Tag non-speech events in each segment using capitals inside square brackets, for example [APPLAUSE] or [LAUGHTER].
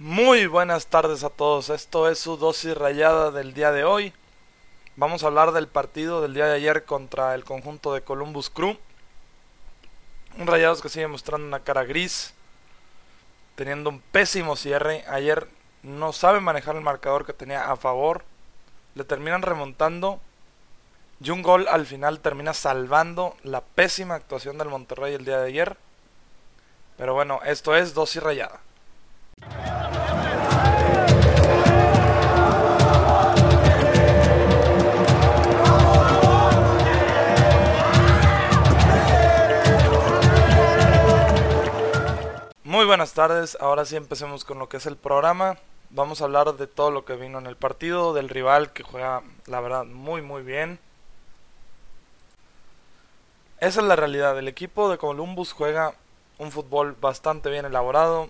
Muy buenas tardes a todos, esto es su dosis rayada del día de hoy. Vamos a hablar del partido del día de ayer contra el conjunto de Columbus Crew. Un Rayados que sigue mostrando una cara gris, teniendo un pésimo cierre. Ayer no sabe manejar el marcador que tenía a favor. Le terminan remontando y un gol al final termina salvando la pésima actuación del Monterrey el día de ayer. Pero bueno, esto es dosis rayada. Muy buenas tardes, ahora sí empecemos con lo que es el programa. Vamos a hablar de todo lo que vino en el partido, del rival que juega, la verdad, muy muy bien. Esa es la realidad, el equipo de Columbus juega un fútbol bastante bien elaborado,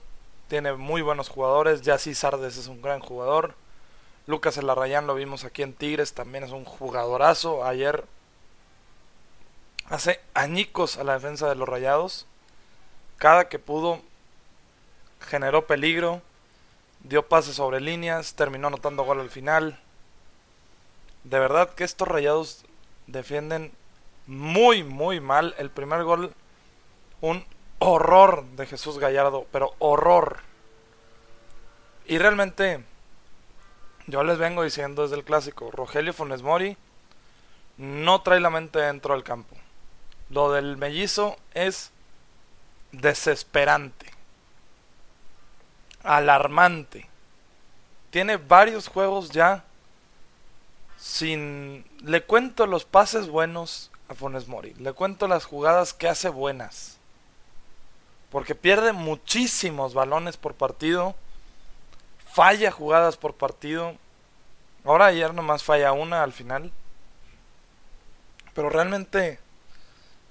tiene muy buenos jugadores, Yassi Sardes es un gran jugador, Lucas Elarrayán lo vimos aquí en Tigres, también es un jugadorazo, ayer hace añicos a la defensa de los Rayados, cada que pudo generó peligro, dio pases sobre líneas, terminó anotando gol al final. De verdad que estos rayados defienden muy, muy mal. El primer gol, un horror de Jesús Gallardo, pero horror. Y realmente, yo les vengo diciendo desde el clásico, Rogelio Funes Mori no trae la mente dentro del campo. Lo del mellizo es desesperante alarmante. Tiene varios juegos ya sin... Le cuento los pases buenos a Funes Mori. Le cuento las jugadas que hace buenas. Porque pierde muchísimos balones por partido. Falla jugadas por partido. Ahora ayer nomás falla una al final. Pero realmente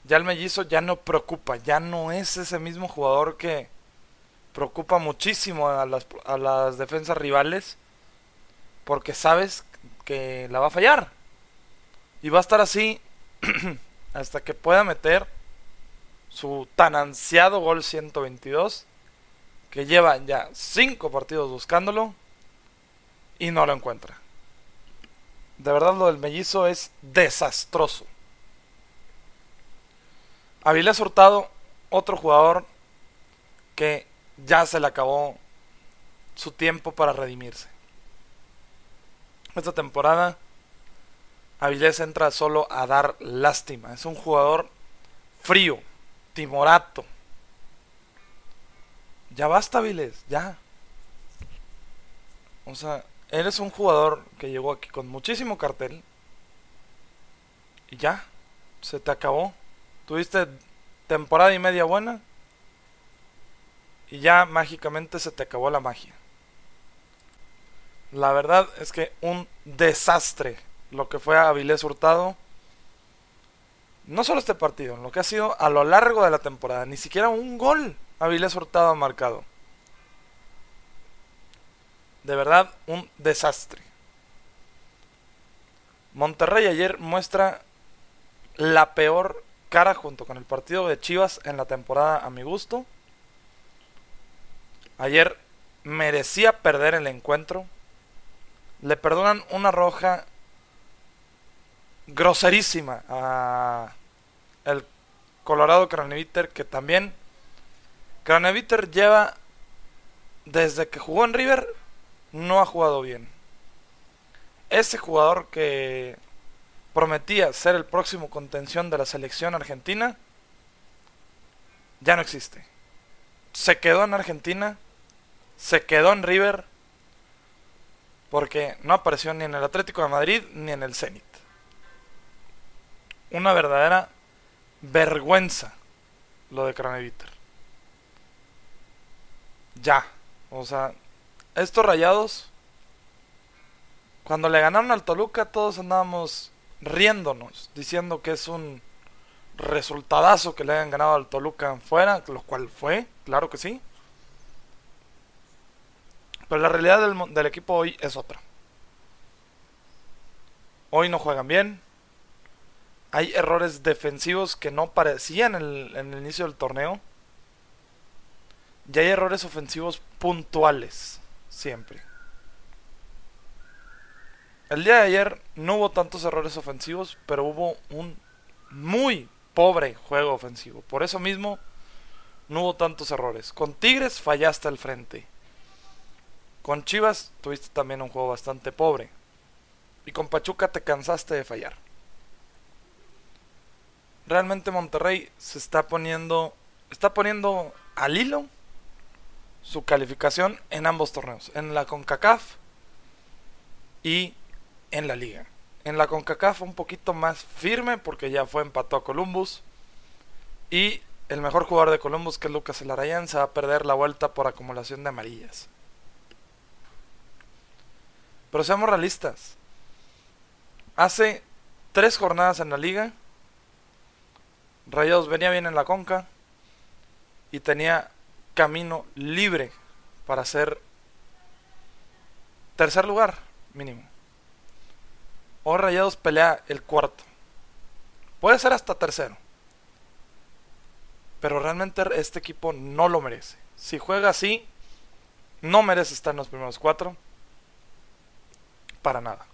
ya el mellizo ya no preocupa. Ya no es ese mismo jugador que preocupa muchísimo a las, a las defensas rivales porque sabes que la va a fallar. Y va a estar así [CLEARS THROAT] hasta que pueda meter su tan ansiado gol 122 que lleva ya 5 partidos buscándolo y no lo encuentra. De verdad lo del mellizo es desastroso. Avilés Hurtado, otro jugador que ya se le acabó su tiempo para redimirse. Esta temporada Avilés entra solo a dar lástima. Es un jugador frío, timorato. Ya basta, Avilés, ya. O sea, eres un jugador que llegó aquí con muchísimo cartel. Y ya, se te acabó. Tuviste temporada y media buena y ya mágicamente se te acabó la magia. La verdad es que un desastre lo que fue a Avilés Hurtado. No solo este partido, lo que ha sido a lo largo de la temporada. Ni siquiera un gol Avilés Hurtado ha marcado. De verdad, un desastre. Monterrey ayer muestra la peor cara junto con el partido de Chivas en la temporada a mi gusto. Ayer merecía perder el encuentro. Le perdonan una roja groserísima a el Colorado Craneviter que también Craneviter lleva desde que jugó en River no ha jugado bien. Ese jugador que prometía ser el próximo contención de la selección argentina ya no existe. Se quedó en Argentina se quedó en River porque no apareció ni en el Atlético de Madrid ni en el Zenit. Una verdadera vergüenza lo de Craneviter. Ya, o sea, estos rayados, cuando le ganaron al Toluca, todos andábamos riéndonos, diciendo que es un resultadazo que le hayan ganado al Toluca fuera, lo cual fue, claro que sí. Pero la realidad del, equipo hoy es otra. Hoy no juegan bien. Hay errores defensivos que no parecían en el, inicio del torneo. Y hay errores ofensivos puntuales. siempre. El día de ayer no hubo tantos errores ofensivos, pero hubo un muy pobre juego ofensivo. Por eso mismo no hubo tantos errores. Con Tigres fallaste al frente. Con Chivas tuviste también un juego bastante pobre. Y con Pachuca te cansaste de fallar. Realmente Monterrey se está poniendo está poniendo al hilo su calificación en ambos torneos, en la CONCACAF y en la liga. En la CONCACAF un poquito más firme porque ya fue empató a Columbus y el mejor jugador de Columbus que es Lucas Elarayán se va a perder la vuelta por acumulación de amarillas. Pero seamos realistas. Hace tres jornadas en la liga. Rayados venía bien en la conca. Y tenía camino libre para ser tercer lugar mínimo. O Rayados pelea el cuarto. Puede ser hasta tercero. Pero realmente este equipo no lo merece. Si juega así, no merece estar en los primeros cuatro. Para nada.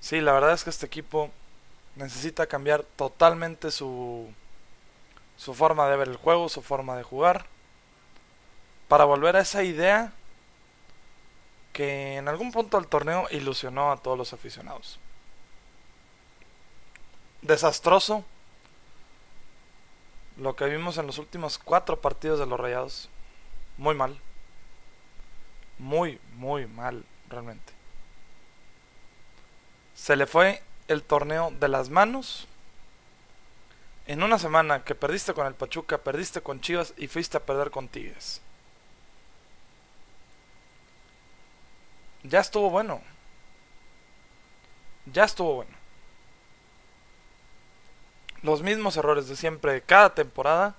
Sí, la verdad es que este equipo necesita cambiar totalmente su, su forma de ver el juego, su forma de jugar, para volver a esa idea que en algún punto del torneo ilusionó a todos los aficionados. Desastroso lo que vimos en los últimos cuatro partidos de los Rayados. Muy mal. Muy, muy mal, realmente se le fue el torneo de las manos. En una semana que perdiste con el Pachuca, perdiste con Chivas y fuiste a perder con Tigres. Ya estuvo bueno. Ya estuvo bueno. Los mismos errores de siempre cada temporada.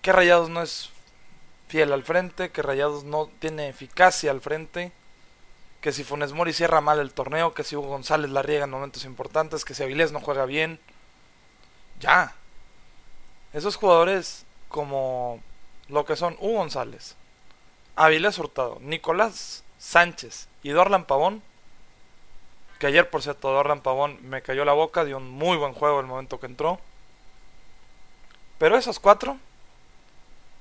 Que Rayados no es fiel al frente, que Rayados no tiene eficacia al frente que si Funes Mori cierra mal el torneo, que si Hugo González la riega en momentos importantes, que si Avilés no juega bien. Ya. Esos jugadores como lo que son Hugo González, Avilés Hurtado, Nicolás Sánchez y Dorlan Pavón, que ayer por cierto Dorlan Pavón me cayó la boca, dio un muy buen juego el momento que entró. Pero esos cuatro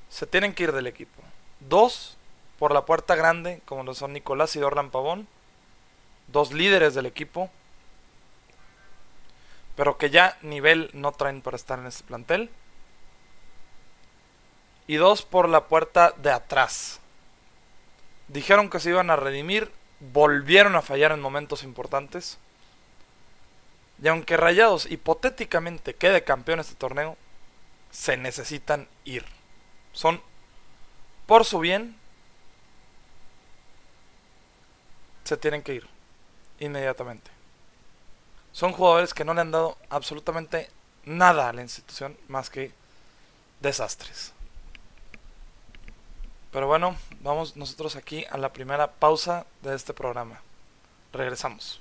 se tienen que ir del equipo. Dos por la puerta grande, como lo son Nicolás y Dorlan Pavón, dos líderes del equipo, pero que ya nivel no traen para estar en este plantel. Y dos por la puerta de atrás. Dijeron que se iban a redimir, volvieron a fallar en momentos importantes. Y aunque Rayados hipotéticamente quede campeón este torneo, se necesitan ir. Son por su bien se tienen que ir inmediatamente. Son jugadores que no le han dado absolutamente nada a la institución más que desastres. Pero bueno, vamos nosotros aquí a la primera pausa de este programa. Regresamos.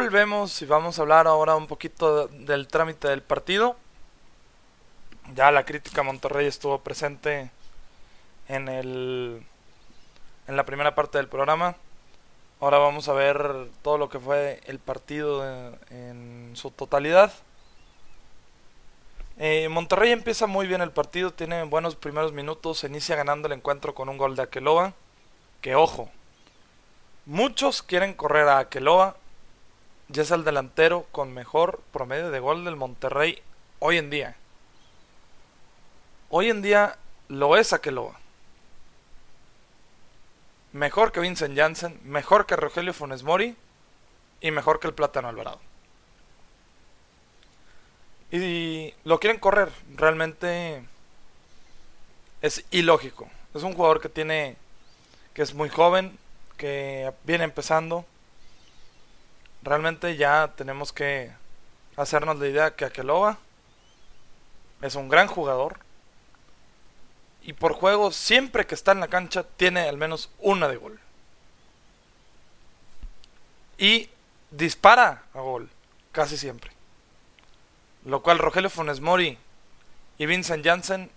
Volvemos y vamos a hablar ahora un poquito del trámite del partido. Ya la crítica Monterrey estuvo presente en el en la primera parte del programa. Ahora vamos a ver todo lo que fue el partido en, su totalidad. Eh, Monterrey empieza muy bien el partido, tiene buenos primeros minutos, se inicia ganando el encuentro con un gol de Aqueloa. Que ojo, muchos quieren correr a Aqueloa ya es el delantero con mejor promedio de gol del Monterrey hoy en día. Hoy en día lo es Aqueloa. Mejor que Vincent Janssen, mejor que Rogelio Funes Mori y mejor que el Plátano Alvarado. Y lo quieren correr. Realmente es ilógico. Es un jugador que tiene. que es muy joven, que viene empezando. Realmente ya tenemos que hacernos la idea que Akeloba es un gran jugador. Y por juego, siempre que está en la cancha, tiene al menos una de gol. Y dispara a gol, casi siempre. Lo cual Rogelio Funes Mori y Vincent Janssen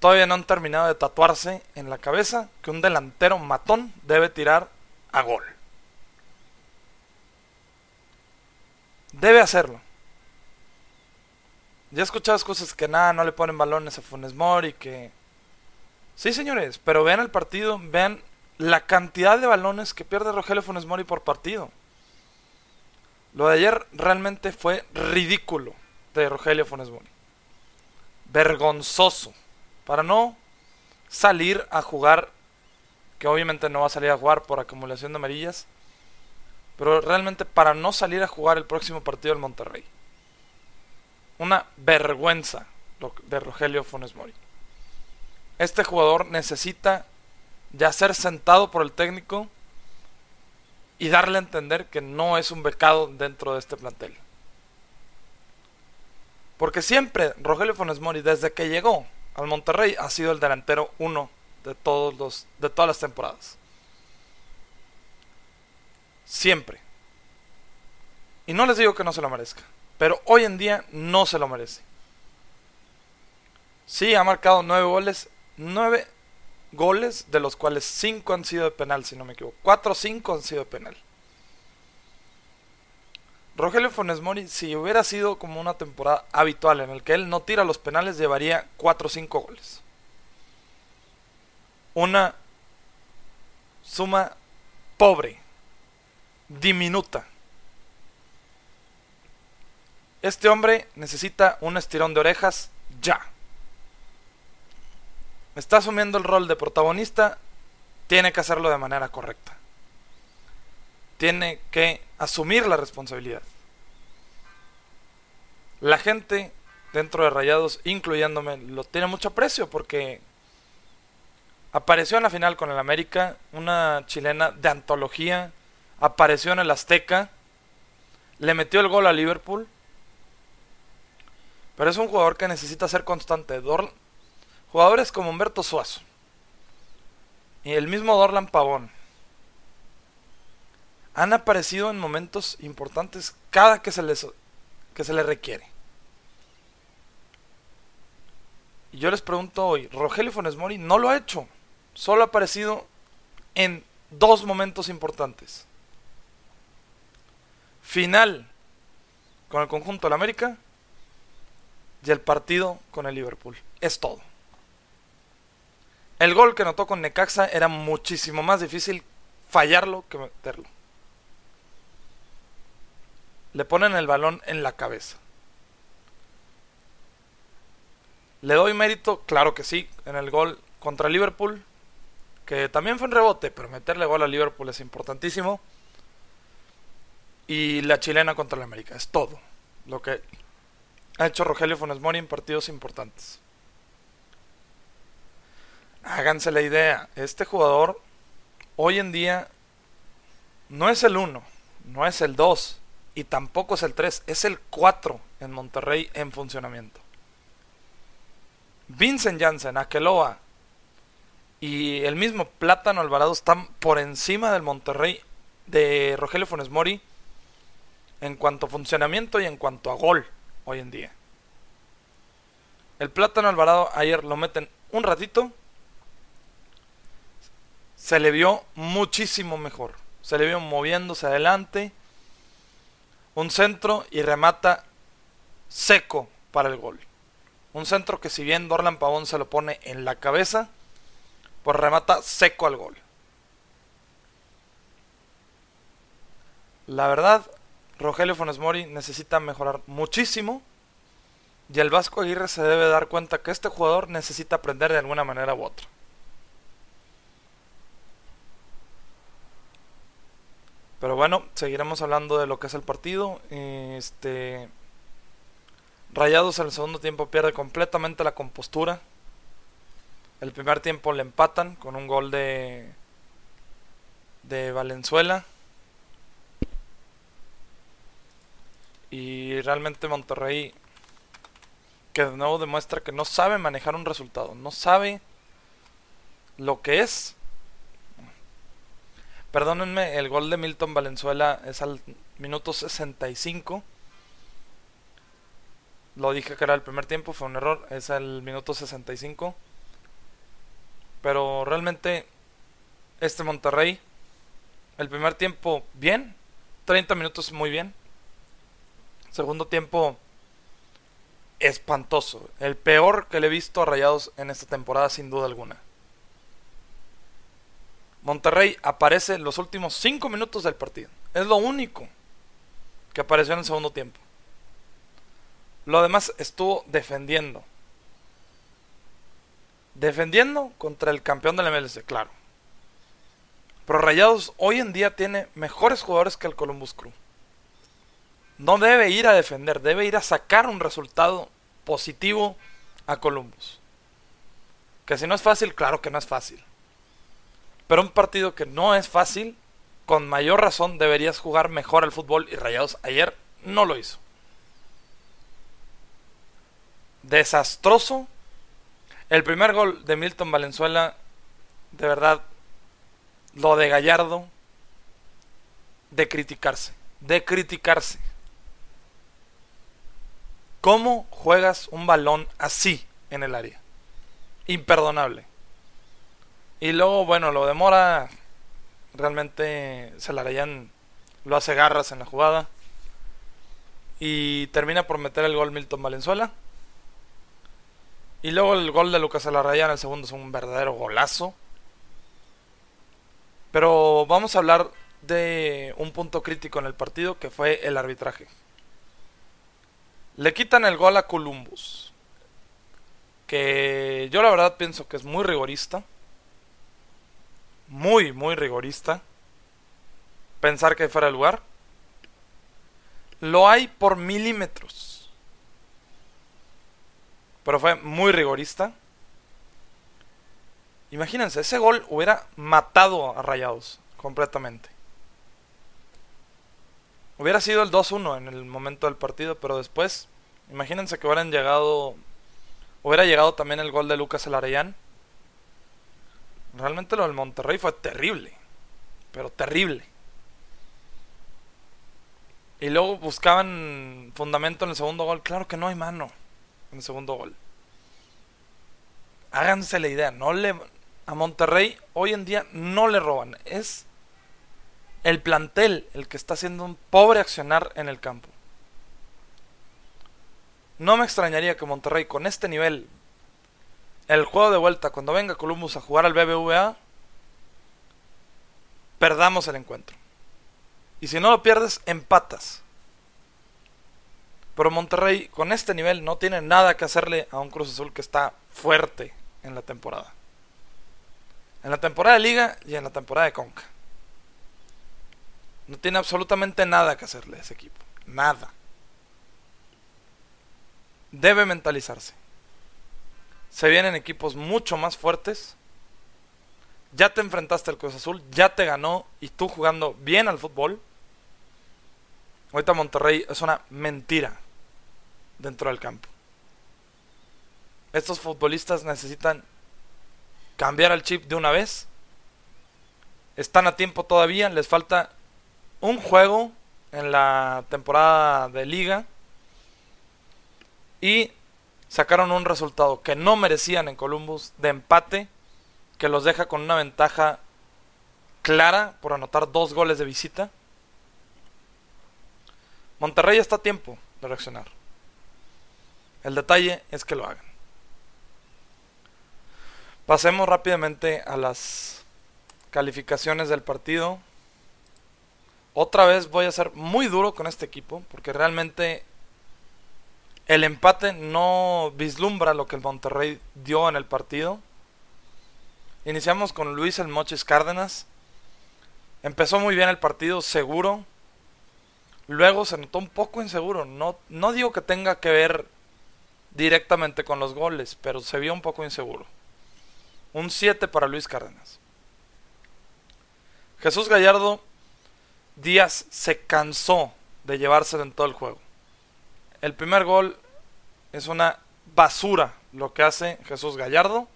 todavía no han terminado de tatuarse en la cabeza que un delantero matón debe tirar a gol. Debe hacerlo. Ya he escuchado cosas que nada, no le ponen balones a Funes Mori, que... Sí, señores, pero vean el partido, vean la cantidad de balones que pierde Rogelio Funes Mori por partido. Lo de ayer realmente fue ridículo de Rogelio Funes Mori. Vergonzoso. Para no salir a jugar, que obviamente no va a salir a jugar por acumulación de amarillas, pero realmente para no salir a jugar el próximo partido del Monterrey. Una vergüenza de Rogelio Funes Mori. Este jugador necesita ya ser sentado por el técnico y darle a entender que no es un becado dentro de este plantel. Porque siempre Rogelio Funes Mori, desde que llegó al Monterrey, ha sido el delantero uno de, todos los, de todas las temporadas. Siempre. Y no les digo que no se lo merezca. Pero hoy en día no se lo merece. Sí, ha marcado nueve goles. Nueve goles, de los cuales cinco han sido de penal, si no me equivoco. Cuatro o cinco han sido de penal. Rogelio Funes Mori, si hubiera sido como una temporada habitual en el que él no tira los penales, llevaría 4 o 5 goles. Una suma pobre, diminuta. Este hombre necesita un estirón de orejas ya. Está asumiendo el rol de protagonista, tiene que hacerlo de manera correcta tiene que asumir la responsabilidad. La gente dentro de Rayados, incluyéndome, lo tiene mucho aprecio porque apareció en la final con el América, una chilena de antología, apareció en el Azteca, le metió el gol a Liverpool, pero es un jugador que necesita ser constante. jugadores como Humberto Suazo y el mismo Dorlan Pavón han aparecido en momentos importantes cada que se les, que se les requiere. Y yo les pregunto hoy, Rogelio Funes Mori no lo ha hecho, solo ha aparecido en dos momentos importantes. Final con el conjunto de la América y el partido con el Liverpool. Es todo. El gol que notó con Necaxa era muchísimo más difícil fallarlo que meterlo le ponen el balón en la cabeza. ¿Le doy mérito? Claro que sí, en el gol contra Liverpool, que también fue un rebote, pero meterle gol a Liverpool es importantísimo. Y la chilena contra el América, es todo lo que ha hecho Rogelio Funes Mori en partidos importantes. Háganse la idea, este jugador hoy en día no es el 1, no es el 2, y tampoco es el 3, es el 4 en Monterrey en funcionamiento. Vincent Janssen, Akeloa y el mismo Plátano Alvarado están por encima del Monterrey de Rogelio Funes Mori en cuanto a funcionamiento y en cuanto a gol hoy en día. El Plátano Alvarado ayer lo meten un ratito. Se le vio muchísimo mejor. Se le vio moviéndose adelante un centro y remata seco para el gol. Un centro que si bien Dorlan Pavón se lo pone en la cabeza, pues remata seco al gol. La verdad, Rogelio Funes Mori necesita mejorar muchísimo y el Vasco Aguirre se debe dar cuenta que este jugador necesita aprender de alguna manera u otra. Pero bueno, seguiremos hablando de lo que es el partido. Este Rayados en el segundo tiempo pierde completamente la compostura. El primer tiempo le empatan con un gol de de Valenzuela. Y realmente Monterrey que de nuevo demuestra que no sabe manejar un resultado, no sabe lo que es. Perdónenme, el gol de Milton Valenzuela es al minuto 65. Lo dije que era el primer tiempo, fue un error, es al minuto 65. Pero realmente este Monterrey, el primer tiempo bien, 30 minutos muy bien. Segundo tiempo espantoso, el peor que le he visto a Rayados en esta temporada sin duda alguna. Monterrey aparece en los últimos 5 minutos del partido. Es lo único que apareció en el segundo tiempo. Lo demás estuvo defendiendo. Defendiendo contra el campeón del MLC, claro. Pero Rayados hoy en día tiene mejores jugadores que el Columbus Crew. No debe ir a defender, debe ir a sacar un resultado positivo a Columbus. Que si no es fácil, claro que no es fácil. Pero un partido que no es fácil, con mayor razón deberías jugar mejor al fútbol y Rayados ayer no lo hizo. Desastroso. El primer gol de Milton Valenzuela, de verdad, lo de Gallardo, de criticarse, de criticarse. ¿Cómo juegas un balón así en el área? Imperdonable. Y luego, bueno, lo demora. Realmente se la lo hace garras en la jugada. Y termina por meter el gol Milton Valenzuela. Y luego el gol de Lucas Alarrayán en el segundo es un verdadero golazo. Pero vamos a hablar de un punto crítico en el partido que fue el arbitraje. Le quitan el gol a Columbus. Que yo la verdad pienso que es muy rigorista. Muy, muy rigorista. Pensar que fuera el lugar. Lo hay por milímetros. Pero fue muy rigorista. Imagínense, ese gol hubiera matado a Rayados completamente. Hubiera sido el 2-1 en el momento del partido, pero después, imagínense que hubieran llegado, hubiera llegado también el gol de Lucas Elarayán. Realmente lo del Monterrey fue terrible, pero terrible. Y luego buscaban fundamento en el segundo gol. Claro que no hay mano en el segundo gol. Háganse la idea, no le a Monterrey hoy en día no le roban, es el plantel el que está haciendo un pobre accionar en el campo. No me extrañaría que Monterrey con este nivel, el juego de vuelta, cuando venga Columbus a jugar al BBVA, perdamos el encuentro. Y si no lo pierdes, empatas. Pero Monterrey con este nivel no tiene nada que hacerle a un Cruz Azul que está fuerte en la temporada. En la temporada de liga y en la temporada de Conca. No tiene absolutamente nada que hacerle a ese equipo. Nada. Debe mentalizarse. Se vienen equipos mucho más fuertes. Ya te enfrentaste al Cruz Azul, ya te ganó y tú jugando bien al fútbol. Ahorita Monterrey es una mentira dentro del campo. Estos futbolistas necesitan cambiar el chip de una vez. Están a tiempo todavía, les falta un juego en la temporada de liga y sacaron un resultado que no merecían en Columbus de empate que los deja con una ventaja clara por anotar dos goles de visita. Monterrey está a tiempo de reaccionar. El detalle es que lo hagan. Pasemos rápidamente a las calificaciones del partido. Otra vez voy a ser muy duro con este equipo porque realmente el empate no vislumbra lo que el Monterrey dio en el partido. Iniciamos con Luis El Mochis Cárdenas. Empezó muy bien el partido, seguro. Luego se notó un poco inseguro. No, no digo que tenga que ver directamente con los goles, pero se vio un poco inseguro. Un 7 para Luis Cárdenas. Jesús Gallardo Díaz se cansó de llevárselo en todo el juego. El primer gol es una basura lo que hace Jesús Gallardo.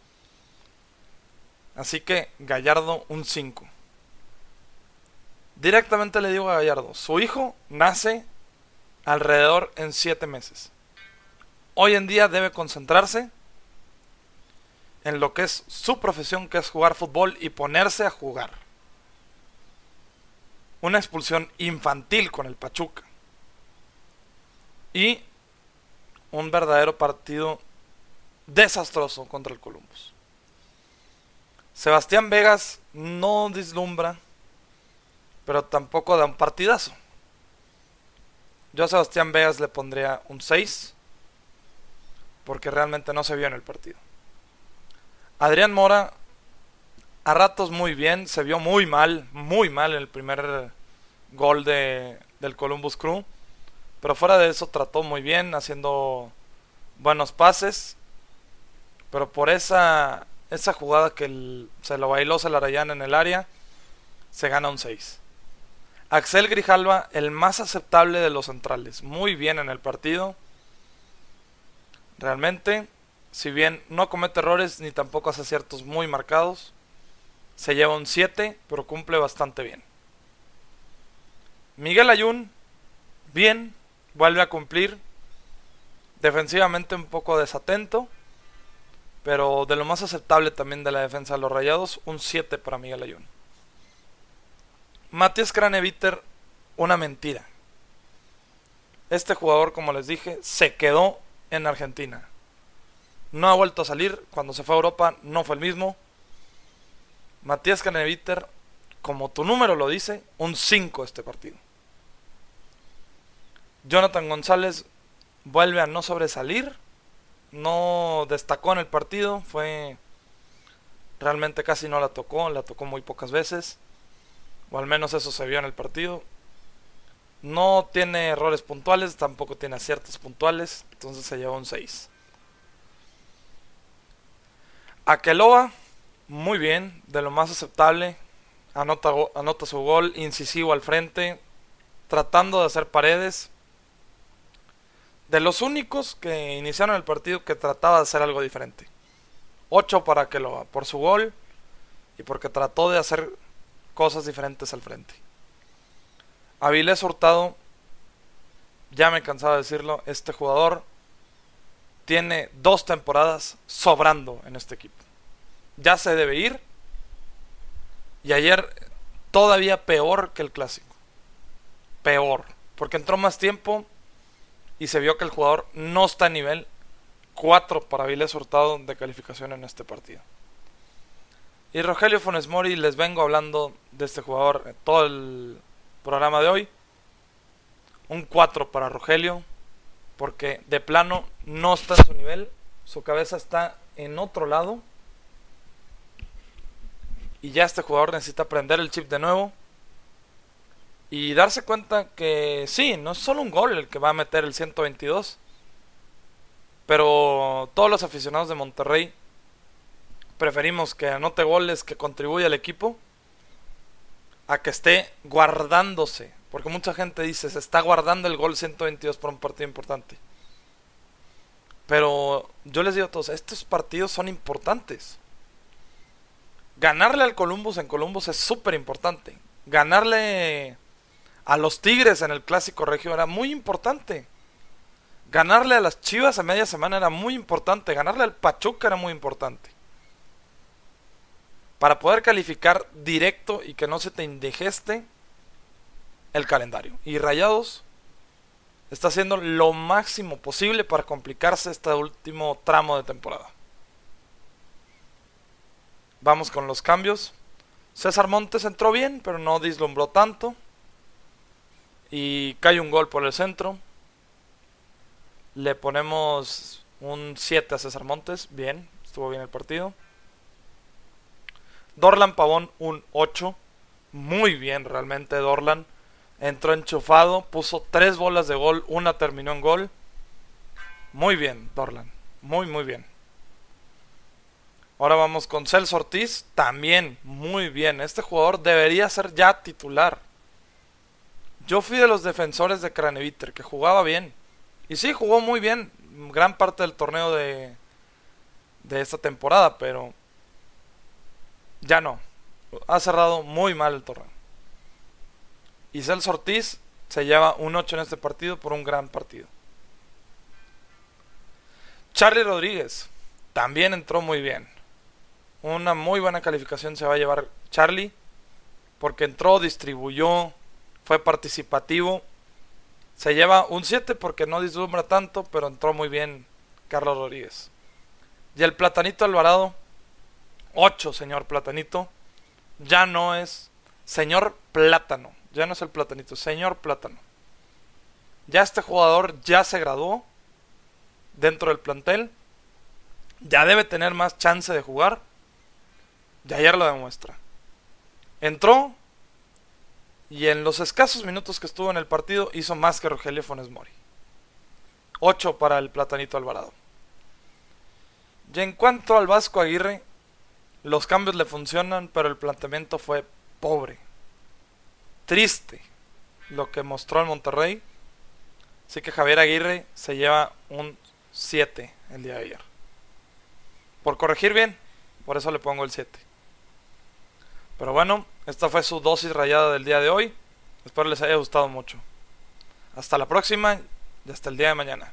Así que Gallardo un 5. Directamente le digo a Gallardo, su hijo nace alrededor en 7 meses. Hoy en día debe concentrarse en lo que es su profesión, que es jugar fútbol y ponerse a jugar. Una expulsión infantil con el Pachuca. Y un verdadero partido desastroso contra el Columbus. Sebastián Vegas no dislumbra, pero tampoco da un partidazo. Yo a Sebastián Vegas le pondría un 6, porque realmente no se vio en el partido. Adrián Mora, a ratos muy bien, se vio muy mal, muy mal en el primer gol de, del Columbus Crew. Pero fuera de eso trató muy bien, haciendo buenos pases. Pero por esa, esa jugada que se lo bailó Celarayán en el área, se gana un 6. Axel Grijalva, el más aceptable de los centrales. Muy bien en el partido. Realmente, si bien no comete errores ni tampoco hace aciertos muy marcados, se lleva un 7, pero cumple bastante bien. Miguel Ayun, bien, vuelve a cumplir. Defensivamente un poco desatento. Pero de lo más aceptable también de la defensa de los Rayados, un 7 para Miguel Ayun. Matías Craneviter, una mentira. Este jugador, como les dije, se quedó en Argentina. No ha vuelto a salir. Cuando se fue a Europa no fue el mismo. Matías Craneviter, como tu número lo dice, un 5 este partido. Jonathan González vuelve a no sobresalir, no destacó en el partido, fue realmente casi no la tocó, la tocó muy pocas veces, o al menos eso se vio en el partido. No tiene errores puntuales, tampoco tiene aciertos puntuales, entonces se lleva un 6. Akeloa, muy bien, de lo más aceptable, anota, anota su gol, incisivo al frente, tratando de hacer paredes, de los únicos que iniciaron el partido que trataba de hacer algo diferente. 8 para que lo por su gol y porque trató de hacer cosas diferentes al frente. Avilés Hurtado, ya me he cansado de decirlo, este jugador tiene dos temporadas sobrando en este equipo. Ya se debe ir. Y ayer todavía peor que el clásico. Peor. Porque entró más tiempo y se vio que el jugador no está a nivel 4 para Viles Hurtado de calificación en este partido. Y Rogelio Funes Mori, les vengo hablando de este jugador todo el programa de hoy. Un 4 para Rogelio, porque de plano no está en su nivel, su cabeza está en otro lado. Y ya este jugador necesita aprender el chip de nuevo y darse cuenta que sí, no es solo un gol el que va a meter el 122. Pero todos los aficionados de Monterrey preferimos que anote goles que contribuya al equipo a que esté guardándose. Porque mucha gente dice, se está guardando el gol 122 por un partido importante. Pero yo les digo a todos, estos partidos son importantes. Ganarle al Columbus en Columbus es súper importante. Ganarle a los Tigres en el clásico regio era muy importante. Ganarle a las Chivas a media semana era muy importante. Ganarle al Pachuca era muy importante. Para poder calificar directo y que no se te indigeste el calendario. Y Rayados está haciendo lo máximo posible para complicarse este último tramo de temporada. Vamos con los cambios. César Montes entró bien, pero no dislumbró tanto. Y cae un gol por el centro. Le ponemos un 7 a César Montes. Bien, estuvo bien el partido. Dorlan Pavón un 8. Muy bien realmente Dorlan. Entró enchufado, puso tres bolas de gol, una terminó en gol. Muy bien, Dorlan. Muy, muy bien. Ahora vamos con Celso Ortiz. También muy bien. Este jugador debería ser ya titular. Yo fui de los defensores de Craneviter, que jugaba bien. Y sí, jugó muy bien gran parte del torneo de, de esta temporada, pero ya no. Ha cerrado muy mal el torneo. Y Celso Ortiz se lleva un 8 en este partido por un gran partido. Charlie Rodríguez también entró muy bien. Una muy buena calificación se va a llevar Charlie porque entró, distribuyó, fue participativo. Se lleva un 7 porque no dislumbra tanto, pero entró muy bien Carlos Rodríguez. Y el Platanito Alvarado, 8, señor Platanito. Ya no es señor Plátano. Ya no es el Platanito, señor Plátano. Ya este jugador ya se graduó dentro del plantel. Ya debe tener más chance de jugar. Y ayer lo demuestra. Entró y en los escasos minutos que estuvo en el partido hizo más que Rogelio Fones Mori. 8 para el Platanito Alvarado. Y en cuanto al Vasco Aguirre, los cambios le funcionan, pero el planteamiento fue pobre. Triste lo que mostró el Monterrey. Así que Javier Aguirre se lleva un 7 el día de ayer. Por corregir bien, por eso le pongo el 7. Pero bueno, esta fue su dosis rayada del día de hoy. Espero les haya gustado mucho. Hasta la próxima y hasta el día de mañana.